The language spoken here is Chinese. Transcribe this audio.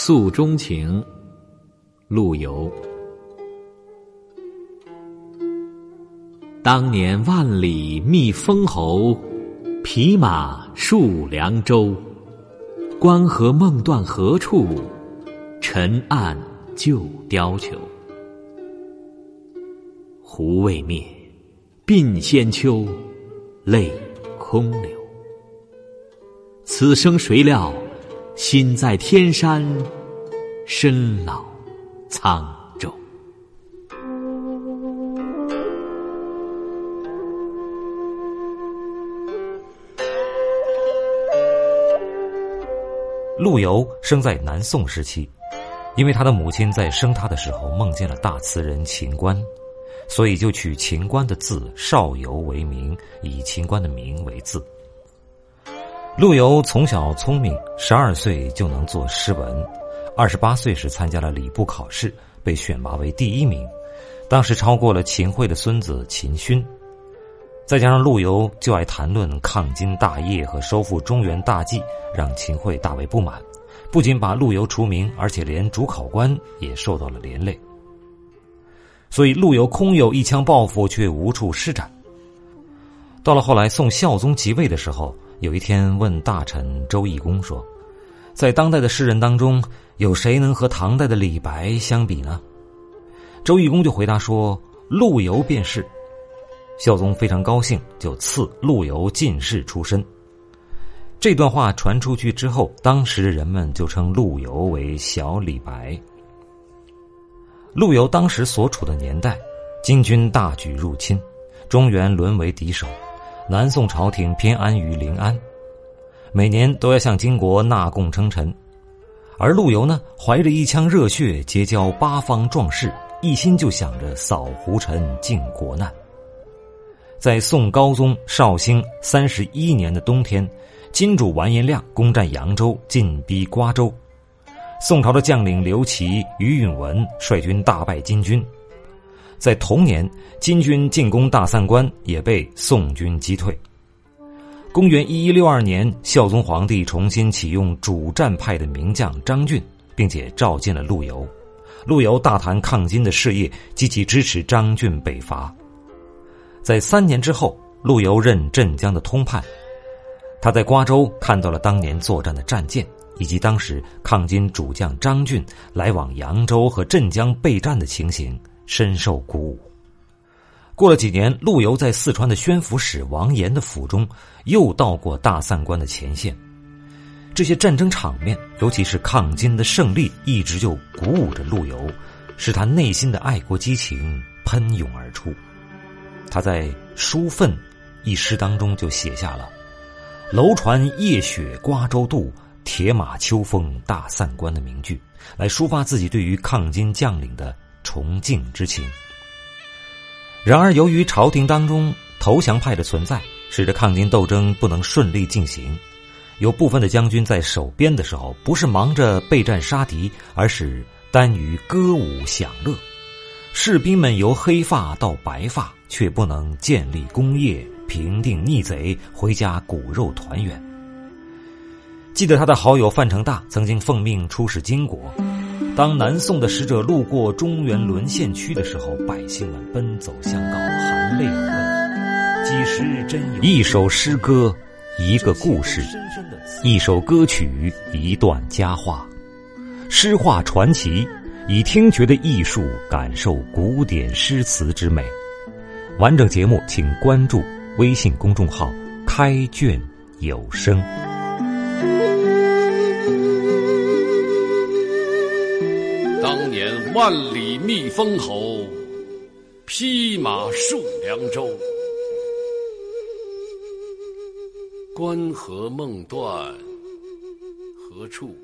诉衷情，陆游。当年万里觅封侯，匹马戍梁州。关河梦断何处？尘暗旧貂裘。胡未灭，鬓先秋，泪空流。此生谁料？心在天山，身老沧州。陆游生在南宋时期，因为他的母亲在生他的时候梦见了大词人秦观，所以就取秦观的字少游为名，以秦观的名为字。陆游从小聪明，十二岁就能作诗文，二十八岁时参加了礼部考试，被选拔为第一名，当时超过了秦桧的孙子秦勋。再加上陆游就爱谈论抗金大业和收复中原大计，让秦桧大为不满，不仅把陆游除名，而且连主考官也受到了连累。所以陆游空有一腔抱负，却无处施展。到了后来，宋孝宗即位的时候。有一天，问大臣周易公说：“在当代的诗人当中，有谁能和唐代的李白相比呢？”周易公就回答说：“陆游便是。”孝宗非常高兴，就赐陆游进士出身。这段话传出去之后，当时人们就称陆游为“小李白”。陆游当时所处的年代，金军大举入侵，中原沦为敌手。南宋朝廷偏安于临安，每年都要向金国纳贡称臣，而陆游呢，怀着一腔热血，结交八方壮士，一心就想着扫胡尘、靖国难。在宋高宗绍兴三十一年的冬天，金主完颜亮攻占扬州，进逼瓜州，宋朝的将领刘琦、于允文率军大败金军。在同年，金军进攻大散关，也被宋军击退。公元一一六二年，孝宗皇帝重新启用主战派的名将张俊，并且召见了陆游。陆游大谈抗金的事业，积极支持张俊北伐。在三年之后，陆游任镇江的通判。他在瓜州看到了当年作战的战舰，以及当时抗金主将张俊来往扬州和镇江备战的情形。深受鼓舞。过了几年，陆游在四川的宣抚使王岩的府中，又到过大散关的前线。这些战争场面，尤其是抗金的胜利，一直就鼓舞着陆游，使他内心的爱国激情喷涌而出。他在《书愤》一诗当中就写下了“楼船夜雪瓜洲渡，铁马秋风大散关”的名句，来抒发自己对于抗金将领的。崇敬之情。然而，由于朝廷当中投降派的存在，使得抗金斗争不能顺利进行。有部分的将军在守边的时候，不是忙着备战杀敌，而是耽于歌舞享乐。士兵们由黑发到白发，却不能建立功业、平定逆贼、回家骨肉团圆。记得他的好友范成大曾经奉命出使金国。当南宋的使者路过中原沦陷区的时候，百姓们奔走相告，含泪而问：“几时真有？”一首诗歌，一个故事；一首歌曲，一段佳话。诗画传奇，以听觉的艺术感受古典诗词之美。完整节目，请关注微信公众号“开卷有声”。年万里觅封侯，匹马戍梁州。关河梦断何处？